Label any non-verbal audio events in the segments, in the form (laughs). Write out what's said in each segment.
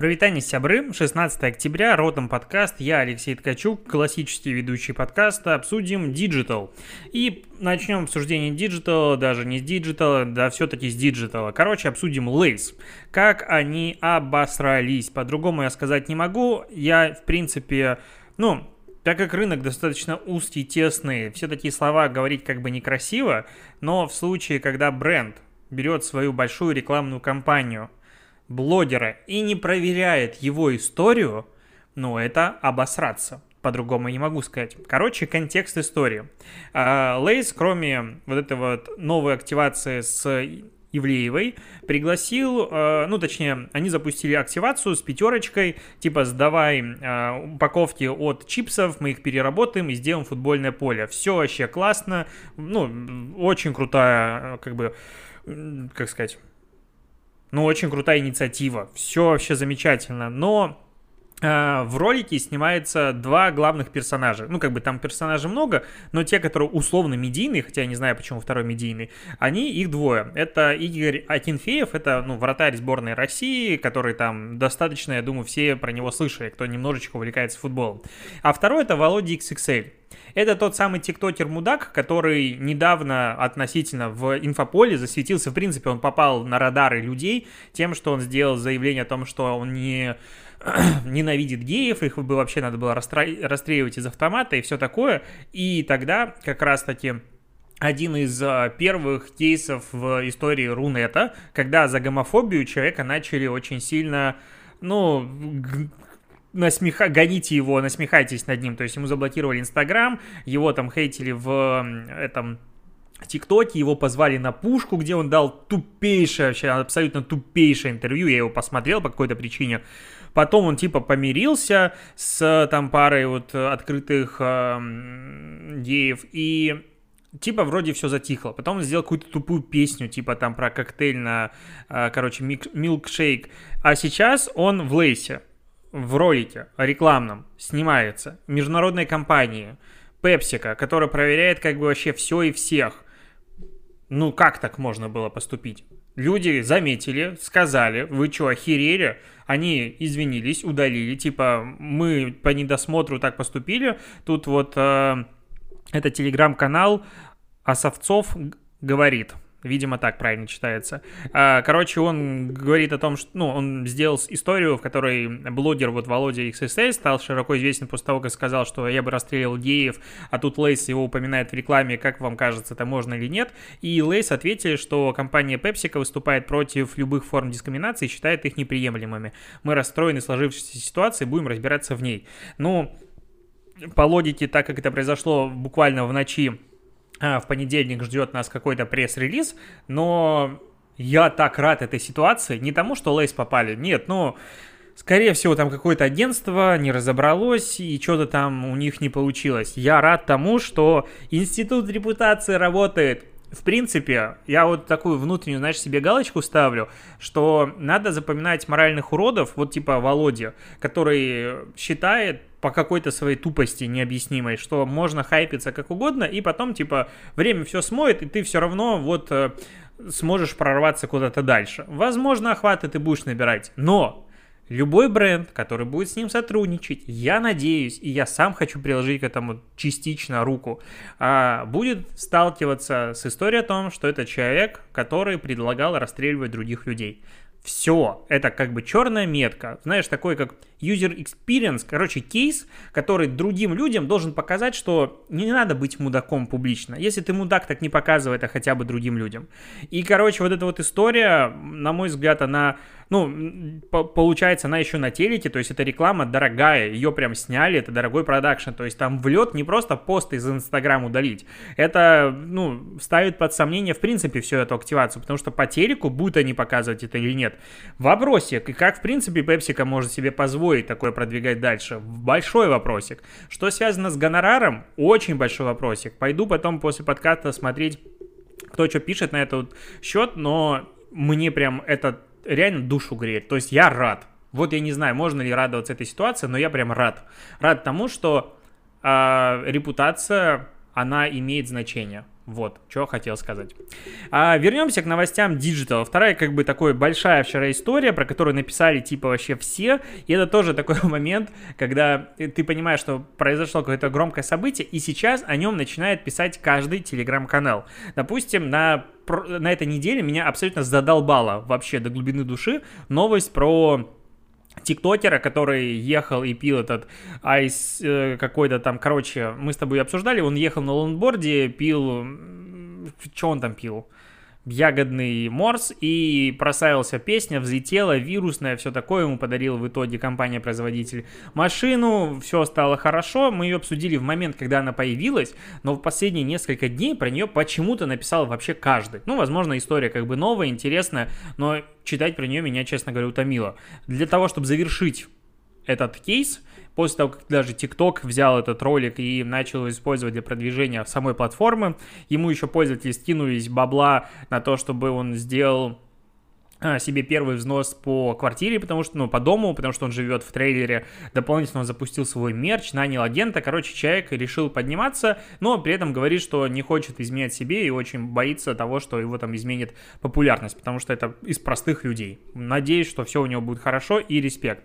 Провитание сябры, 16 октября, Ротом подкаст, я Алексей Ткачук, классический ведущий подкаста, обсудим Digital. И начнем обсуждение Digital, даже не с Digital, да все-таки с Digital. Короче, обсудим Lace. Как они обосрались, по-другому я сказать не могу. Я, в принципе, ну, так как рынок достаточно узкий, тесный, все такие слова говорить как бы некрасиво, но в случае, когда бренд берет свою большую рекламную кампанию – блогера и не проверяет его историю, ну, это обосраться. По-другому не могу сказать. Короче, контекст истории. А, Лейс, кроме вот этой вот новой активации с Ивлеевой, пригласил, а, ну, точнее, они запустили активацию с пятерочкой, типа, сдавай а, упаковки от чипсов, мы их переработаем и сделаем футбольное поле. Все вообще классно, ну, очень крутая, как бы, как сказать, ну, очень крутая инициатива. Все вообще замечательно. Но в ролике снимается два главных персонажа. Ну, как бы там персонажей много, но те, которые условно медийные, хотя я не знаю, почему второй медийный, они, их двое. Это Игорь Акинфеев, это, ну, вратарь сборной России, который там достаточно, я думаю, все про него слышали, кто немножечко увлекается футболом. А второй это Володя XXL. Это тот самый тиктокер-мудак, который недавно относительно в инфополе засветился. В принципе, он попал на радары людей тем, что он сделал заявление о том, что он не (clears throat) ненавидит геев, их бы вообще надо было расстреливать из автомата и все такое. И тогда как раз-таки один из а, первых кейсов в истории Рунета, когда за гомофобию человека начали очень сильно ну, насмеха... гоните его, насмехайтесь над ним. То есть ему заблокировали Инстаграм, его там хейтили в этом ТикТоке, его позвали на пушку, где он дал тупейшее, вообще абсолютно тупейшее интервью, я его посмотрел по какой-то причине. Потом он типа помирился с там парой вот открытых э, геев и типа вроде все затихло. Потом он сделал какую-то тупую песню, типа там про коктейль на, э, короче, милкшейк. А сейчас он в лейсе в ролике рекламном снимается международной компании Пепсика, которая проверяет как бы вообще все и всех. Ну как так можно было поступить? Люди заметили, сказали, вы что, охерели? Они извинились, удалили, типа, мы по недосмотру так поступили. Тут вот э, это телеграм-канал Осовцов говорит – Видимо, так правильно читается. А, короче, он говорит о том, что, ну, он сделал историю, в которой блогер вот Володя XSS стал широко известен после того, как сказал, что я бы расстреливал геев, а тут Lay's его упоминает в рекламе, как вам кажется, это можно или нет. И Lay's ответили, что компания PepsiCo выступает против любых форм дискриминации и считает их неприемлемыми. Мы расстроены сложившейся ситуацией, будем разбираться в ней. Ну, по логике, так как это произошло буквально в ночи в понедельник ждет нас какой-то пресс-релиз, но я так рад этой ситуации. Не тому, что Лейс попали, нет, ну, скорее всего, там какое-то агентство не разобралось, и что-то там у них не получилось. Я рад тому, что институт репутации работает. В принципе, я вот такую внутреннюю, знаешь, себе галочку ставлю, что надо запоминать моральных уродов, вот типа Володя, который считает, по какой-то своей тупости необъяснимой, что можно хайпиться как угодно, и потом, типа, время все смоет, и ты все равно вот э, сможешь прорваться куда-то дальше. Возможно, охваты ты будешь набирать, но любой бренд, который будет с ним сотрудничать, я надеюсь, и я сам хочу приложить к этому частично руку, а, будет сталкиваться с историей о том, что это человек, который предлагал расстреливать других людей. Все, это как бы черная метка, знаешь, такой как user experience, короче, кейс, который другим людям должен показать, что не надо быть мудаком публично. Если ты мудак, так не показывай это хотя бы другим людям. И, короче, вот эта вот история, на мой взгляд, она ну, по получается, она еще на телеке, то есть эта реклама дорогая, ее прям сняли, это дорогой продакшн, то есть там влет не просто пост из Инстаграма удалить, это, ну, ставит под сомнение, в принципе, всю эту активацию, потому что по телеку будут они показывать это или нет. Вопросик, и как, в принципе, Пепсика может себе позволить такое продвигать дальше? Большой вопросик. Что связано с гонораром? Очень большой вопросик. Пойду потом после подкаста смотреть, кто что пишет на этот счет, но мне прям это реально душу греет. То есть я рад. Вот я не знаю, можно ли радоваться этой ситуации, но я прям рад. Рад тому, что э, репутация, она имеет значение. Вот, что хотел сказать. А, вернемся к новостям Digital. Вторая, как бы, такая большая вчера история, про которую написали, типа, вообще все. И это тоже такой (laughs) момент, когда ты понимаешь, что произошло какое-то громкое событие, и сейчас о нем начинает писать каждый телеграм-канал. Допустим, на, на этой неделе меня абсолютно задолбало вообще до глубины души новость про тиктокера, который ехал и пил этот айс э, какой-то там, короче, мы с тобой обсуждали, он ехал на лонгборде, пил, что он там пил? Ягодный морс, и прославился песня, взлетела, вирусная, все такое, ему подарила в итоге компания-производитель машину, все стало хорошо, мы ее обсудили в момент, когда она появилась, но в последние несколько дней про нее почему-то написал вообще каждый. Ну, возможно, история как бы новая, интересная, но читать про нее меня, честно говоря, утомило. Для того, чтобы завершить этот кейс, после того, как даже TikTok взял этот ролик и начал использовать для продвижения самой платформы, ему еще пользователи скинулись бабла на то, чтобы он сделал себе первый взнос по квартире, потому что, ну, по дому, потому что он живет в трейлере, дополнительно он запустил свой мерч, нанял агента, короче, человек решил подниматься, но при этом говорит, что не хочет изменять себе и очень боится того, что его там изменит популярность, потому что это из простых людей. Надеюсь, что все у него будет хорошо и респект.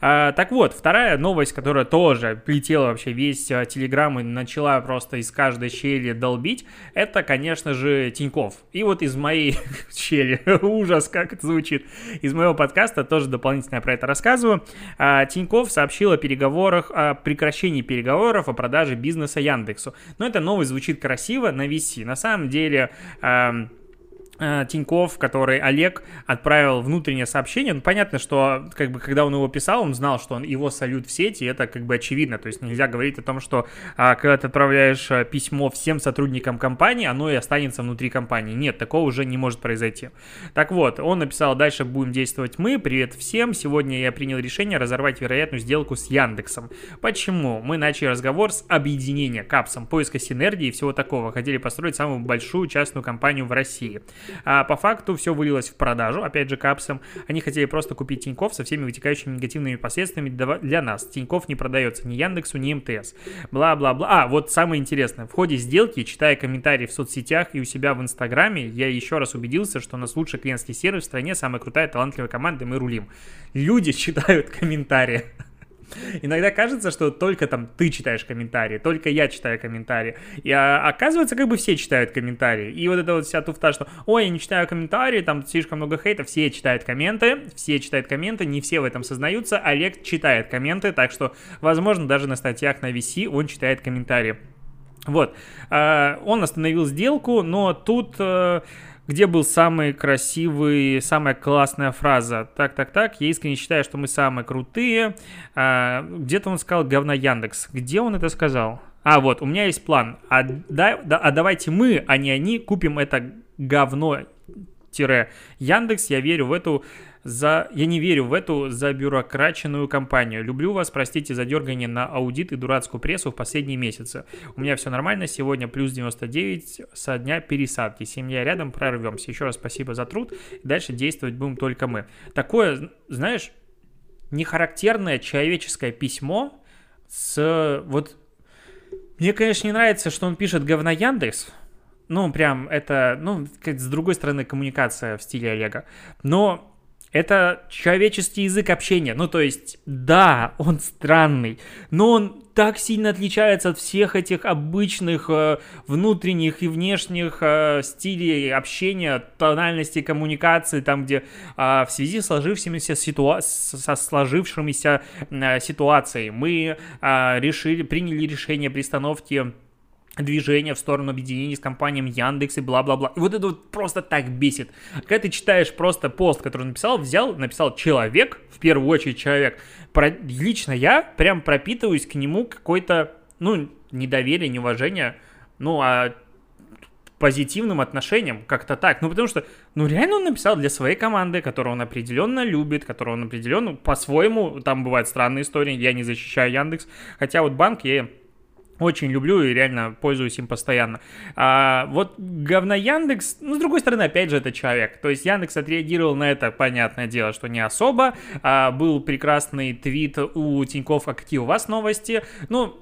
А, так вот, вторая новость, которая тоже плетела вообще весь а, Телеграм и начала просто из каждой щели долбить, это, конечно же, Тиньков. И вот из моей (laughs) щели ужас, как как это звучит, из моего подкаста, тоже дополнительно про это рассказываю. А, Тиньков сообщил о переговорах, о прекращении переговоров о продаже бизнеса Яндексу. Но эта новость звучит красиво на VC. На самом деле... Э, Тиньков, который Олег отправил внутреннее сообщение. Ну, понятно, что как бы когда он его писал, он знал, что он его салют в сети, это как бы очевидно. То есть нельзя говорить о том, что а, когда ты отправляешь э, письмо всем сотрудникам компании, оно и останется внутри компании. Нет, такого уже не может произойти. Так вот, он написал, дальше будем действовать мы. Привет всем. Сегодня я принял решение разорвать вероятную сделку с Яндексом. Почему? Мы начали разговор с объединения капсом, поиска синергии и всего такого. Хотели построить самую большую частную компанию в России. А по факту все вылилось в продажу, опять же, капсом. Они хотели просто купить Тиньков со всеми вытекающими негативными последствиями для нас. Тиньков не продается ни Яндексу, ни МТС. Бла-бла-бла. А, вот самое интересное. В ходе сделки, читая комментарии в соцсетях и у себя в Инстаграме, я еще раз убедился, что у нас лучший клиентский сервис в стране, самая крутая, талантливая команда, мы рулим. Люди (laughs) читают комментарии. (laughs) Иногда кажется, что только там ты читаешь комментарии, только я читаю комментарии. И а, оказывается, как бы все читают комментарии. И вот эта вот вся туфта, что ой, я не читаю комментарии, там слишком много хейта, все читают комменты, все читают комменты, не все в этом сознаются. Олег читает комменты, так что, возможно, даже на статьях на VC он читает комментарии. Вот. А, он остановил сделку, но тут э, где был самый красивый, самая классная фраза. Так, так, так, я искренне считаю, что мы самые крутые. А, где-то он сказал говна Яндекс. Где он это сказал? А, вот, у меня есть план. А, да, да, а давайте мы, а не они, купим это говно Яндекс. Я верю в эту за... Я не верю в эту забюрокраченную компанию. Люблю вас, простите за дергание на аудит и дурацкую прессу в последние месяцы. У меня все нормально, сегодня плюс 99 со дня пересадки. Семья рядом, прорвемся. Еще раз спасибо за труд. Дальше действовать будем только мы. Такое, знаешь, нехарактерное человеческое письмо с... Вот мне, конечно, не нравится, что он пишет говна Яндекс, ну, прям это, ну, с другой стороны, коммуникация в стиле Олега. Но это человеческий язык общения. Ну, то есть, да, он странный, но он так сильно отличается от всех этих обычных э, внутренних и внешних э, стилей общения, тональности коммуникации, там, где э, в связи с сложившимися ситуа- со сложившимися э, ситуацией мы э, решили, приняли решение при остановке движение в сторону объединения с компанией Яндекс и бла-бла-бла. И вот это вот просто так бесит. Когда ты читаешь просто пост, который написал, взял, написал человек, в первую очередь человек, про, лично я прям пропитываюсь к нему какой-то, ну, недоверие, неуважение, ну, а позитивным отношением, как-то так. Ну, потому что, ну, реально он написал для своей команды, которую он определенно любит, которую он определенно по-своему, там бывают странные истории, я не защищаю Яндекс, хотя вот банк я очень люблю и реально пользуюсь им постоянно. А, вот говна Яндекс, ну, с другой стороны, опять же, это человек. То есть Яндекс отреагировал на это, понятное дело, что не особо. А, был прекрасный твит у Тиньков, а какие у вас новости? Ну,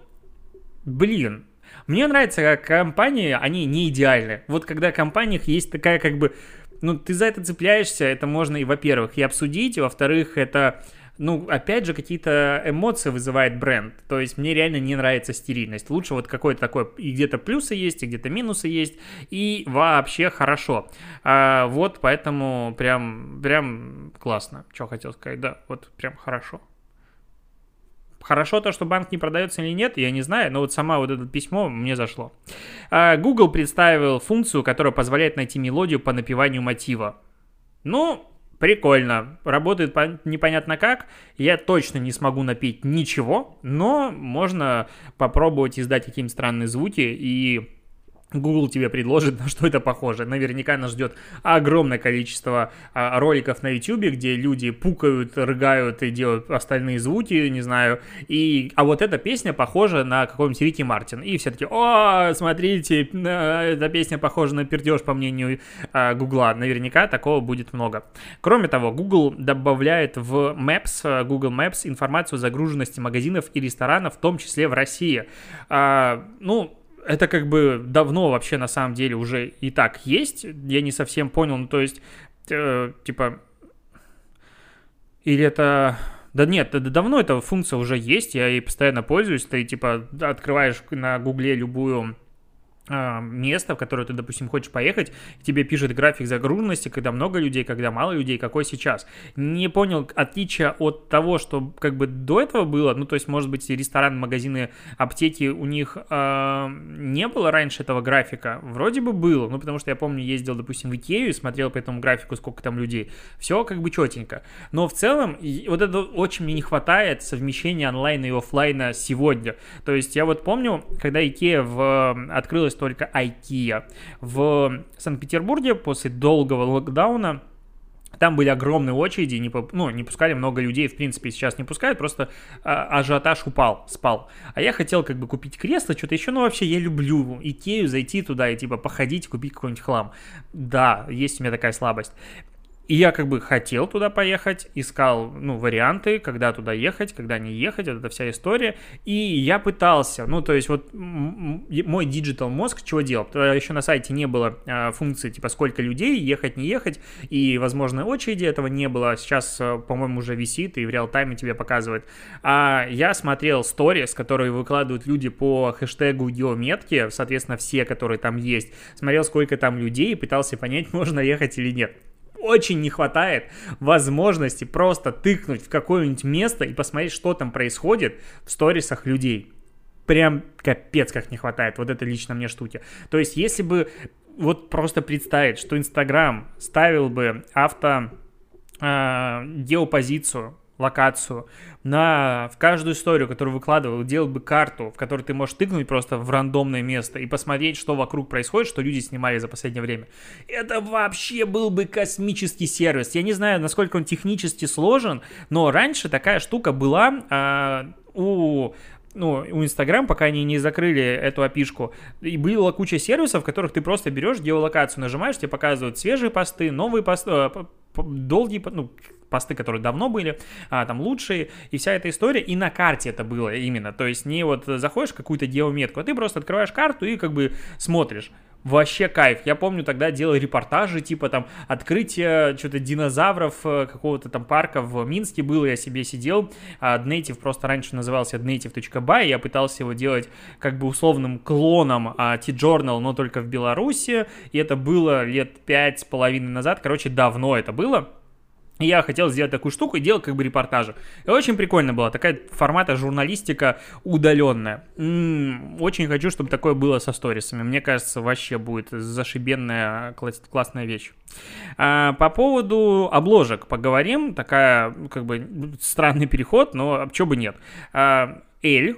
блин, Мне нравится, как компании, они не идеальны. Вот когда в компаниях есть такая как бы... Ну, ты за это цепляешься, это можно и, во-первых, и обсудить, и, во-вторых, это ну, опять же, какие-то эмоции вызывает бренд. То есть мне реально не нравится стерильность. Лучше вот какой-то такой, и где-то плюсы есть, и где-то минусы есть, и вообще хорошо. А, вот поэтому прям, прям классно. Что хотел сказать, да, вот прям хорошо. Хорошо то, что банк не продается или нет, я не знаю, но вот сама вот это письмо мне зашло. А, Google представил функцию, которая позволяет найти мелодию по напиванию мотива. Ну, Прикольно. Работает непонятно как. Я точно не смогу напить ничего, но можно попробовать издать какие-нибудь странные звуки и Google тебе предложит, на что это похоже. Наверняка нас ждет огромное количество а, роликов на YouTube, где люди пукают, рыгают и делают остальные звуки, не знаю. И, а вот эта песня похожа на какой-нибудь Рики Мартин. И все таки о, смотрите, эта песня похожа на пердеж, по мнению а, Гугла. Наверняка такого будет много. Кроме того, Google добавляет в Maps, а, Google Maps информацию о загруженности магазинов и ресторанов, в том числе в России. А, ну, это как бы давно вообще на самом деле уже и так есть. Я не совсем понял, ну то есть, э, типа, или это... Да нет, да давно эта функция уже есть, я ей постоянно пользуюсь. Ты, типа, открываешь на гугле любую место, в которое ты, допустим, хочешь поехать, тебе пишет график загруженности, когда много людей, когда мало людей, какой сейчас. Не понял отличия от того, что как бы до этого было, ну, то есть, может быть, ресторан, магазины, аптеки, у них э, не было раньше этого графика? Вроде бы было, ну, потому что я помню, ездил, допустим, в Икею и смотрел по этому графику, сколько там людей. Все как бы четенько. Но в целом, вот это очень мне не хватает совмещения онлайна и офлайна сегодня. То есть, я вот помню, когда Икея в, открылась только IKEA. В Санкт-Петербурге после долгого локдауна там были огромные очереди, не, ну, не пускали много людей, в принципе, сейчас не пускают, просто а, ажиотаж упал, спал. А я хотел как бы купить кресло, что-то еще, ну, вообще, я люблю Икею, зайти туда и, типа, походить, купить какой-нибудь хлам. Да, есть у меня такая слабость. И я как бы хотел туда поехать, искал, ну, варианты, когда туда ехать, когда не ехать, эта вся история. И я пытался, ну, то есть вот мой digital мозг чего делал? Тогда еще на сайте не было а, функции, типа, сколько людей, ехать, не ехать, и, возможно, очереди этого не было. Сейчас, а, по-моему, уже висит и в real-time е тебе показывает. А я смотрел сторис, которые выкладывают люди по хэштегу геометки, соответственно, все, которые там есть. Смотрел, сколько там людей, и пытался понять, (laughs) можно ехать или нет очень не хватает возможности просто тыкнуть в какое-нибудь место и посмотреть, что там происходит в сторисах людей. Прям капец как не хватает вот это лично мне штуки. То есть, если бы вот просто представить, что Инстаграм ставил бы авто э, геопозицию локацию, на, в каждую историю, которую выкладывал, делал бы карту, в которой ты можешь тыкнуть просто в рандомное место и посмотреть, что вокруг происходит, что люди снимали за последнее время. Это вообще был бы космический сервис. Я не знаю, насколько он технически сложен, но раньше такая штука была а, у ну, у Инстаграм, пока они не закрыли эту опишку, и была куча сервисов, в которых ты просто берешь геолокацию, нажимаешь, тебе показывают свежие посты, новые посты, э, долгие, ну, посты, которые давно были, а, там лучшие, и вся эта история, и на карте это было именно, то есть не вот заходишь в какую-то геометку, а ты просто открываешь карту и как бы смотришь. Вообще кайф. Я помню, тогда делал репортажи, типа там открытие что-то динозавров э, какого-то там парка в Минске было, я себе сидел. А Native просто раньше назывался native.by, я пытался его делать как бы условным клоном а, T-Journal, но только в Беларуси, и это было лет пять с половиной назад, короче, давно это было я хотел сделать такую штуку и делал как бы репортажи. И очень прикольно было, такая формата журналистика удаленная. М-м, очень хочу, чтобы такое было со сторисами. Мне кажется, вообще будет зашибенная класс- классная вещь. А, по поводу обложек поговорим. Такая, как бы, странный переход, но чего бы нет. А, Эль,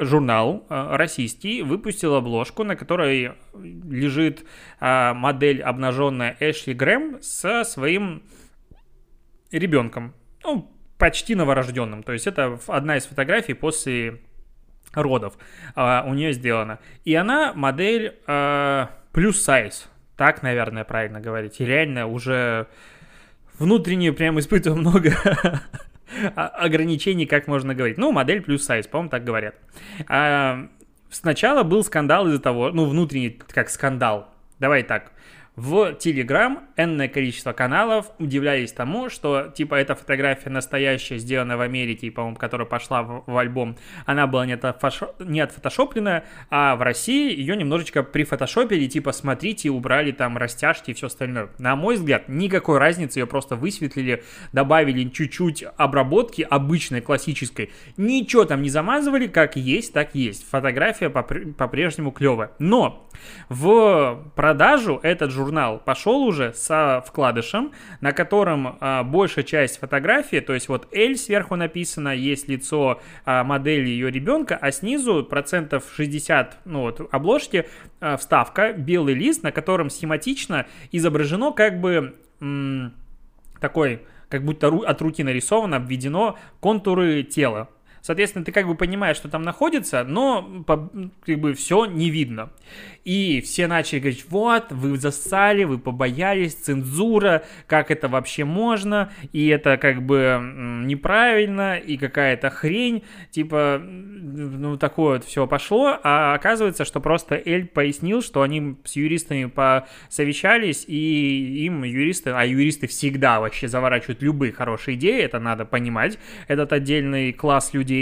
журнал а, российский выпустил обложку, на которой лежит а, модель обнаженная Эшли Грэм со своим ребенком, ну, почти новорожденным. То есть это одна из фотографий после родов uh, у нее сделана. И она модель uh, плюс сайз. Так, наверное, правильно говорить. И реально уже внутренне прям испытываю много (laughs) ограничений, как можно говорить. Ну, модель плюс сайз, по-моему, так говорят. Uh, сначала был скандал из-за того, ну, внутренний, как скандал, давай так, в Telegram энное количество каналов удивлялись тому, что, типа, эта фотография настоящая, сделана в Америке, по-моему, которая пошла в, в альбом, она была не, отфашо... не отфотошопленная, а в России ее немножечко прифотошопили, типа, смотрите, убрали там растяжки и все остальное. На мой взгляд, никакой разницы, ее просто высветлили, добавили чуть-чуть обработки обычной, классической. Ничего там не замазывали, как есть, так есть. Фотография по-прежнему клевая. Но в продажу этот журнал журнал пошел уже со вкладышем, на котором а, большая часть фотографии, то есть вот L сверху написано, есть лицо а, модели ее ребенка, а снизу процентов 60, ну вот, обложки, а, вставка, белый лист, на котором схематично изображено как бы м- такой как будто от руки нарисовано, обведено контуры тела. Соответственно, ты как бы понимаешь, что там находится, но как бы все не видно. И все начали говорить, вот, вы засали, вы побоялись, цензура, как это вообще можно, и это как бы неправильно, и какая-то хрень, типа, ну, такое вот все пошло, а оказывается, что просто Эль пояснил, что они с юристами посовещались, и им юристы, а юристы всегда вообще заворачивают любые хорошие идеи, это надо понимать, этот отдельный класс людей,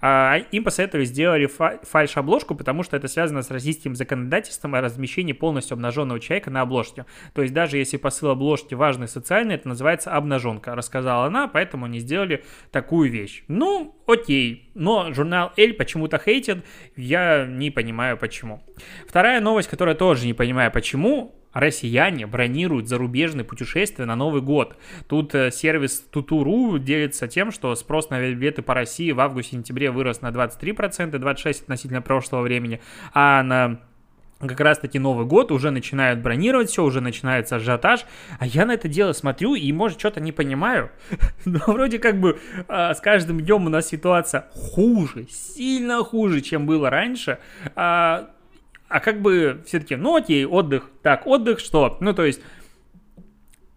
а им посоветовали, сделали фальш-обложку, потому что это связано с российским законодательством о размещении полностью обнаженного человека на обложке. То есть даже если посыл обложки важный социальный, это называется обнаженка, рассказала она, поэтому они сделали такую вещь. Ну, окей, но журнал Эль почему-то хейтит, я не понимаю почему. Вторая новость, которая тоже не понимаю почему, россияне бронируют зарубежные путешествия на Новый год. Тут э, сервис Тутуру делится тем, что спрос на билеты по России в августе-сентябре вырос на 23%, 26% относительно прошлого времени, а на как раз-таки Новый год, уже начинают бронировать все, уже начинается ажиотаж, а я на это дело смотрю и, может, что-то не понимаю, (laughs) но вроде как бы а, с каждым днем у нас ситуация хуже, сильно хуже, чем было раньше, а, а как бы все-таки, ну окей, отдых, так, отдых что? Ну, то есть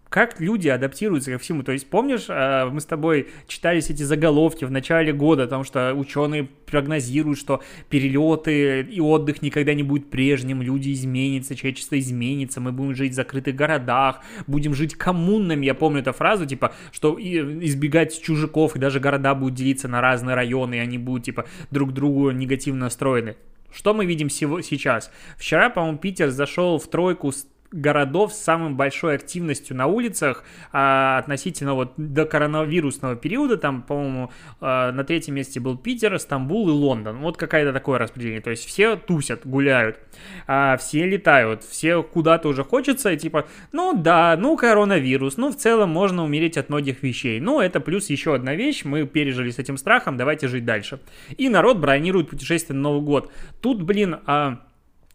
как люди адаптируются ко всему. То есть, помнишь, э, мы с тобой читались эти заголовки в начале года, потому что ученые прогнозируют, что перелеты и отдых никогда не будет прежним, люди изменятся, человечество изменится, мы будем жить в закрытых городах, будем жить коммунными. Я помню эту фразу, типа, что избегать чужаков, и даже города будут делиться на разные районы, и они будут, типа, друг другу негативно настроены. Что мы видим сейчас? Вчера, по-моему, Питер зашел в тройку с городов с самой большой активностью на улицах а, относительно вот до коронавирусного периода, там, по-моему, а, на третьем месте был Питер, Стамбул и Лондон. Вот какое-то такое распределение. То есть все тусят, гуляют, а, все летают, все куда-то уже хочется, и типа, ну да, ну коронавирус, ну в целом можно умереть от многих вещей. Ну это плюс еще одна вещь, мы пережили с этим страхом, давайте жить дальше. И народ бронирует путешествие на Новый год. Тут, блин, а,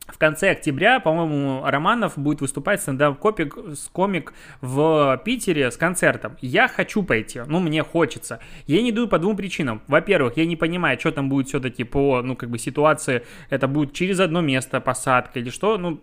в конце октября, по-моему, Романов будет выступать стендап-комик комик в Питере с концертом. Я хочу пойти, ну, мне хочется. Я не иду по двум причинам. Во-первых, я не понимаю, что там будет все-таки по, ну, как бы ситуации. Это будет через одно место посадка или что, ну,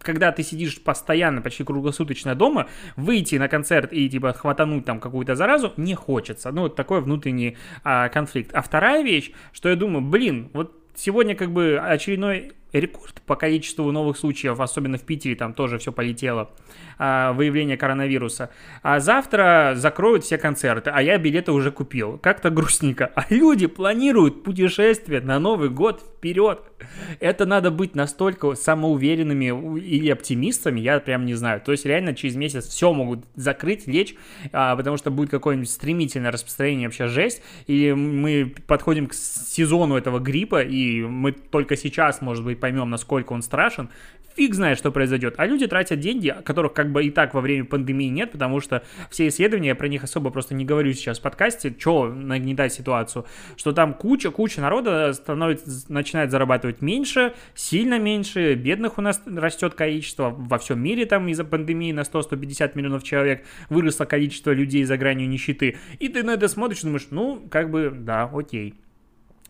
когда ты сидишь постоянно, почти круглосуточно дома, выйти на концерт и типа хватануть там какую-то заразу не хочется. Ну, вот такой внутренний а, конфликт. А вторая вещь, что я думаю, блин, вот сегодня как бы очередной рекорд по количеству новых случаев, особенно в Питере, там тоже все полетело, а, выявление коронавируса. А завтра закроют все концерты, а я билеты уже купил. Как-то грустненько. А люди планируют путешествие на Новый год вперед. Это надо быть настолько самоуверенными или оптимистами, я прям не знаю. То есть реально через месяц все могут закрыть, лечь, а, потому что будет какое-нибудь стремительное распространение, вообще жесть. И мы подходим к сезону этого гриппа, и мы только сейчас, может быть, поймем, насколько он страшен, фиг знает, что произойдет. А люди тратят деньги, которых как бы и так во время пандемии нет, потому что все исследования, я про них особо просто не говорю сейчас в подкасте, что нагнетать ситуацию, что там куча-куча народа становится, начинает зарабатывать меньше, сильно меньше, бедных у нас растет количество, во всем мире там из-за пандемии на 100-150 миллионов человек выросло количество людей за гранью нищеты, и ты на это смотришь и думаешь, ну, как бы, да, окей.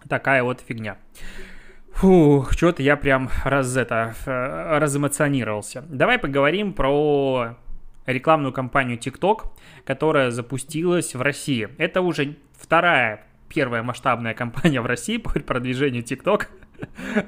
Такая вот фигня. Фух, что-то я прям раз это, разэмоционировался. Давай поговорим про рекламную кампанию TikTok, которая запустилась в России. Это уже вторая первая масштабная (laughs) кампания в России по продвижению TikTok.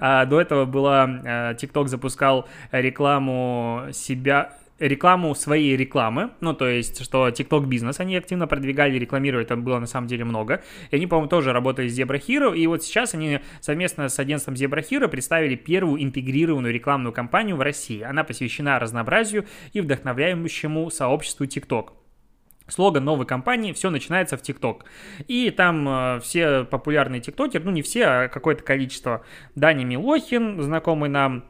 А до этого была... э, TikTok запускал рекламу себя рекламу своей рекламы, ну, то есть, что TikTok бизнес они активно продвигали, рекламировали, там было на самом деле много, и они, по-моему, тоже работали с Zebra Hero, и вот сейчас они совместно с агентством Zebra Hero представили первую интегрированную рекламную кампанию в России. Она посвящена разнообразию и вдохновляющему сообществу TikTok. Слоган новой компании «Все начинается в ТикТок». И там э, все популярные тиктокеры, ну не все, а какое-то количество. Даня Милохин, знакомый нам,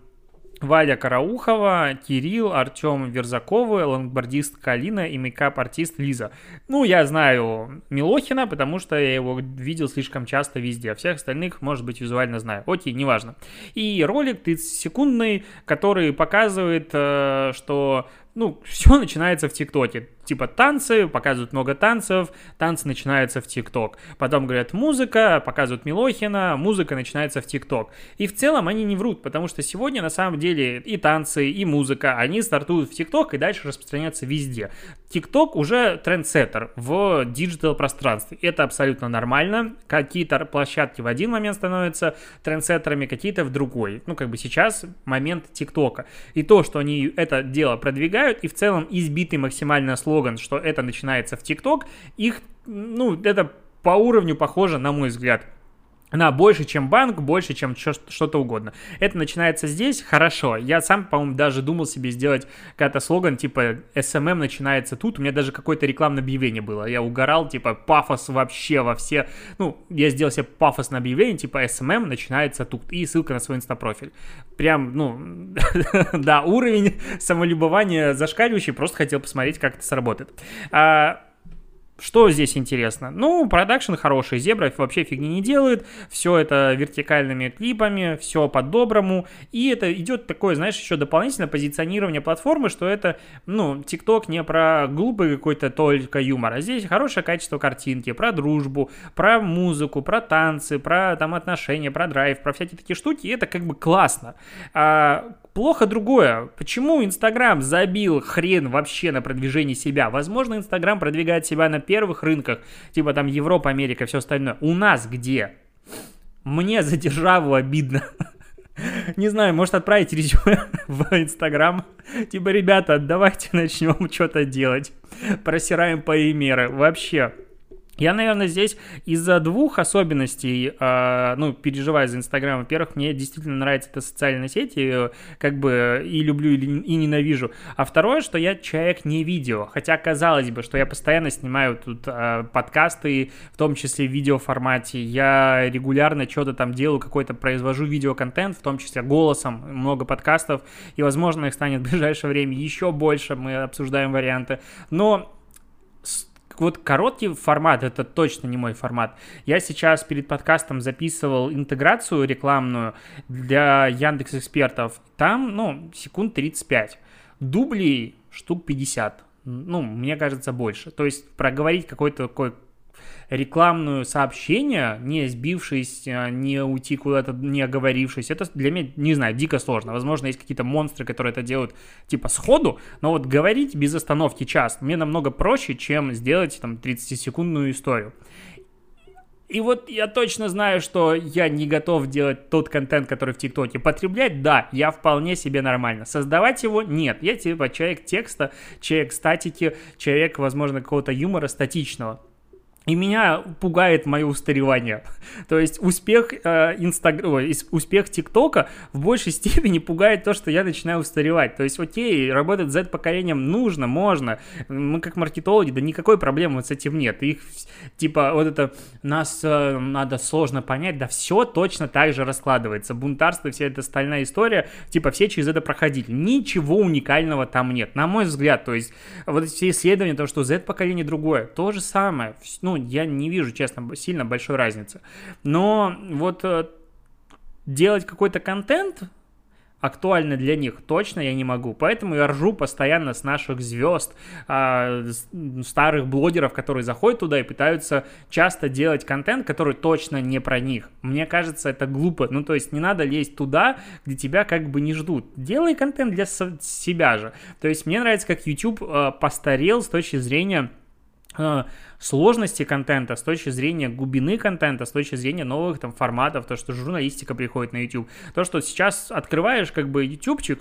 Валя Караухова, Кирилл, Артем Верзаковы, лонгбордист Калина и makeup-артист Лиза. Ну, я знаю Милохина, потому что я его видел слишком часто везде, а всех остальных, может быть, визуально знаю. Окей, неважно. И ролик 30-секундный, который показывает, э, что ну, все начинается в TikTok е. Типа танцы, показывают много танцев, танцы начинаются в TikTok. Потом говорят музыка, показывают Милохина, музыка начинается в TikTok. И в целом они не врут, потому что сегодня на самом деле и танцы, и музыка, они стартуют в TikTok и дальше распространяются везде. TikTok уже трендсеттер в digital пространстве. Это абсолютно нормально. Какие-то площадки в один момент становятся трендсеттерами, какие-то в другой. Ну, как бы сейчас момент TikTok а. И то, что они это дело продвигают, и в целом избитый максимально слоган, что это начинается в ТикТок, их, ну, это по уровню похоже, на мой взгляд, она больше, чем банк, больше, чем что-то угодно. Это начинается здесь, хорошо. Я сам, по-моему, даже думал себе сделать какой-то слоган, типа SMM начинается тут. У меня даже какое-то рекламное объявление было. Я угорал, типа пафос вообще во все... Ну, я сделал себе пафосное объявление, типа SMM начинается тут. И ссылка на свой инстапрофиль. Прям, ну, (laughs) да, уровень самолюбования зашкаливающий. Просто хотел посмотреть, как это сработает. А, что здесь интересно? Ну, продакшн хороший, Зебра вообще фигни не делает, все это вертикальными клипами, все по-доброму, и это идет такое, знаешь, еще дополнительное позиционирование платформы, что это, ну, ТикТок не про глупый какой-то только юмор, а здесь хорошее качество картинки, про дружбу, про музыку, про танцы, про там отношения, про драйв, про всякие такие штуки, и это как бы классно. А Плохо другое. Почему Инстаграм забил хрен вообще на продвижение себя? Возможно, Инстаграм продвигает себя на первых рынках, типа там Европа, Америка, все остальное. У нас где? Мне за державу обидно. (laughs) Не знаю, может отправить резюме (laughs) в Инстаграм. Типа, ребята, давайте начнем (laughs) что-то делать. Просираем полимеры. Вообще. Я, наверное, здесь из-за двух особенностей, э, ну, переживаю за Инстаграм. Во-первых, мне действительно нравится эта социальная сеть, и, как бы и люблю, и ненавижу. А второе, что я человек не видео. Хотя, казалось бы, что я постоянно снимаю тут э, подкасты, в том числе в видеоформате. Я регулярно что-то там делаю, какой-то произвожу видеоконтент, в том числе голосом, много подкастов, и, возможно, их станет в ближайшее время еще больше, мы обсуждаем варианты. Но вот короткий формат это точно не мой формат. Я сейчас перед подкастом записывал интеграцию рекламную для Яндекс Экспертов. Там, ну, секунд 35. Дублей штук 50. Ну, мне кажется, больше. То есть проговорить какой-то такой рекламную сообщение, не сбившись, э, не уйти куда-то, не оговорившись, это для меня, не знаю, дико сложно. Возможно, есть какие-то монстры, которые это делают типа сходу, но вот говорить без остановки час мне намного проще, чем сделать там 30-секундную историю. И вот я точно знаю, что я не готов делать тот контент, который в ТикТоке. Потреблять, да, я вполне себе нормально. Создавать его, нет. Я типа человек текста, человек статики, человек, возможно, какого-то юмора статичного. И меня пугает мое устаревание. То есть успех э, успех ТикТока в большей (laughs) степени пугает то, что я начинаю устаревать. То есть, окей, работать с Z-поколением нужно, можно. Мы как маркетологи, да никакой проблемы с этим нет. Их, типа, вот это нас э, надо сложно понять, да все точно так же раскладывается. Бунтарство, вся эта стальная история, типа, все через это проходили. Ничего уникального там нет, на мой взгляд. То есть, вот все исследования, то, что Z-поколение другое, то же самое. Ну, я не вижу, честно, сильно большой разницы. Но вот э, делать какой-то контент актуально для них точно я не могу. Поэтому я ржу постоянно с наших звезд, э, старых блогеров, которые заходят туда и пытаются часто делать контент, который точно не про них. Мне кажется, это глупо. Ну, то есть не надо лезть туда, где тебя как бы не ждут. Делай контент для себя же. То есть мне нравится, как YouTube э, постарел с точки зрения сложности контента, с точки зрения глубины контента, с точки зрения новых там форматов, то, что журналистика приходит на YouTube. То, что сейчас открываешь как бы и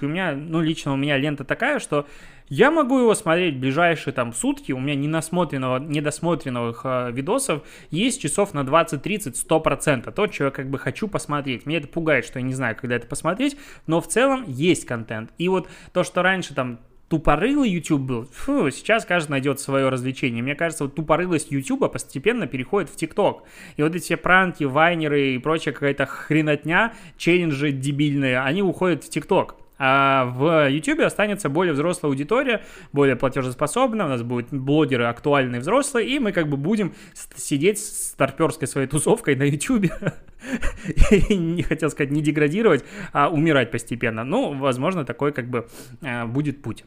у меня, ну, лично у меня лента такая, что я могу его смотреть ближайшие там сутки, у меня ненасмотренного, недосмотренных э, видосов есть часов на 20-30, 100%, то, что я как бы хочу посмотреть. Меня это пугает, что я не знаю, когда это посмотреть, но в целом есть контент. И вот то, что раньше там тупорылый YouTube был, фу, сейчас каждый найдет свое развлечение. Мне кажется, вот тупорылость YouTube постепенно переходит в ТикТок. И вот эти пранки, вайнеры и прочая какая-то хренотня, челленджи дебильные, они уходят в ТикТок. А в YouTube останется более взрослая аудитория, более платежеспособная, у нас будут блогеры актуальные взрослые, и мы как бы будем сидеть с торперской своей тусовкой на YouTube. (laughs) Не хотел сказать не деградировать, а умирать постепенно. Ну, возможно, такой как бы а, будет путь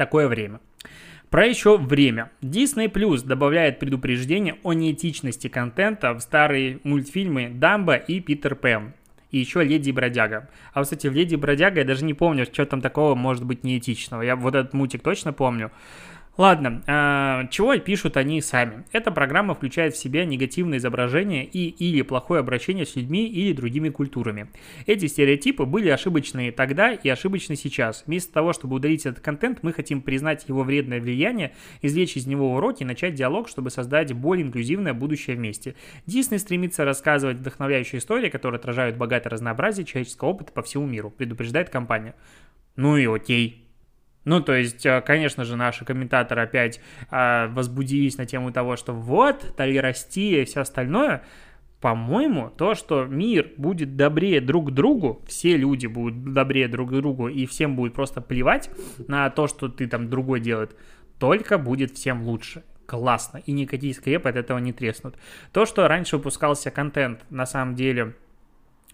такое время. Про еще время. Disney Plus добавляет предупреждение о неэтичности контента в старые мультфильмы «Дамбо» и «Питер Пэм». И еще «Леди и бродяга». А, кстати, в «Леди и бродяга» я даже не помню, что там такого может быть неэтичного. Я вот этот мультик точно помню. Ладно, э, чего пишут они сами? Эта программа включает в себя негативное изображение и или плохое обращение с людьми или другими культурами. Эти стереотипы были ошибочные тогда и ошибочны сейчас. Вместо того, чтобы удалить этот контент, мы хотим признать его вредное влияние, извлечь из него уроки и начать диалог, чтобы создать более инклюзивное будущее вместе. Дисней стремится рассказывать вдохновляющие истории, которые отражают богатое разнообразие человеческого опыта по всему миру, предупреждает компания. Ну и окей. Ну, то есть, э, конечно же, наши комментаторы опять э, возбудились на тему того, что вот, толерастия и все остальное. По-моему, то, что мир будет добрее друг к другу, все люди будут добрее друг к другу, и всем будет просто плевать на то, что ты там другой делает, только будет всем лучше классно, и никакие скрепы от этого не треснут. То, что раньше выпускался контент, на самом деле,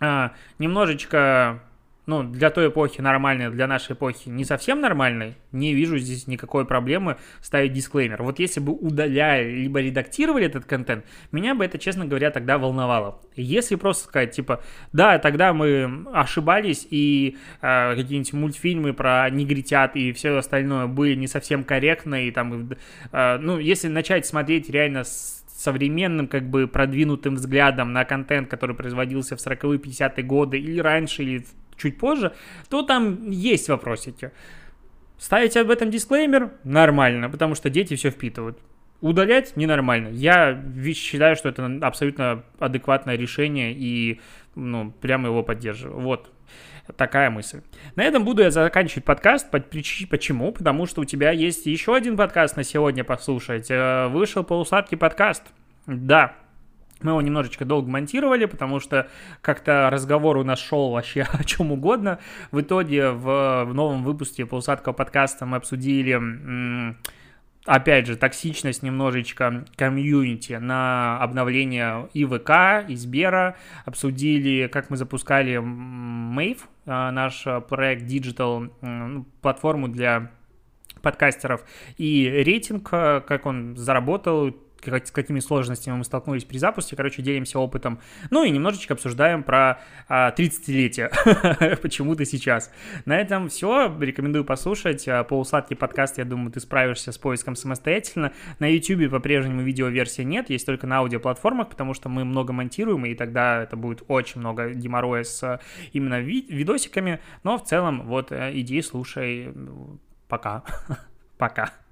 а, немножечко ну, для той эпохи нормальной, для нашей эпохи не совсем нормальной, не вижу здесь никакой проблемы ставить дисклеймер. Вот если бы удаляли либо редактировали этот контент, меня бы это, честно говоря, тогда волновало. Если просто сказать, типа, да, тогда мы ошибались, и э, какие-нибудь мультфильмы про негритят и все остальное были не совсем корректны, и там, э, ну, если начать смотреть реально с современным, как бы продвинутым взглядом на контент, который производился в 40-е, 50-е годы или раньше, или чуть позже, то там есть вопросики. Ставить об этом дисклеймер нормально, потому что дети все впитывают. Удалять ненормально. Я считаю, что это абсолютно адекватное решение и ну, прямо его поддерживаю. Вот такая мысль. На этом буду я заканчивать подкаст. Почему? Потому что у тебя есть еще один подкаст на сегодня послушать. Э, вышел полусладкий подкаст. Да, мы его немножечко долго монтировали, потому что как-то разговор у нас шел вообще (laughs) о чем угодно. В итоге в, в новом выпуске полусадкого подкаста мы обсудили, опять же, токсичность немножечко комьюнити на обновление ИВК, Избера. Обсудили, как мы запускали Mave, а, наш проект Digital, ну, платформу для подкастеров, и рейтинг, а, как он заработал, с какими сложностями мы столкнулись при запуске. Короче, делимся опытом. Ну и немножечко обсуждаем про а, 30-летие. (laughs) Почему-то сейчас. На этом все. Рекомендую послушать. А, полусладкий подкаст, я думаю, ты справишься с поиском самостоятельно. На YouTube по-прежнему видеоверсии нет. Есть только на аудиоплатформах, потому что мы много монтируем, и тогда это будет очень много геморроя с именно ви- видосиками. Но в целом, вот, э, иди, слушай. Пока. (laughs) Пока.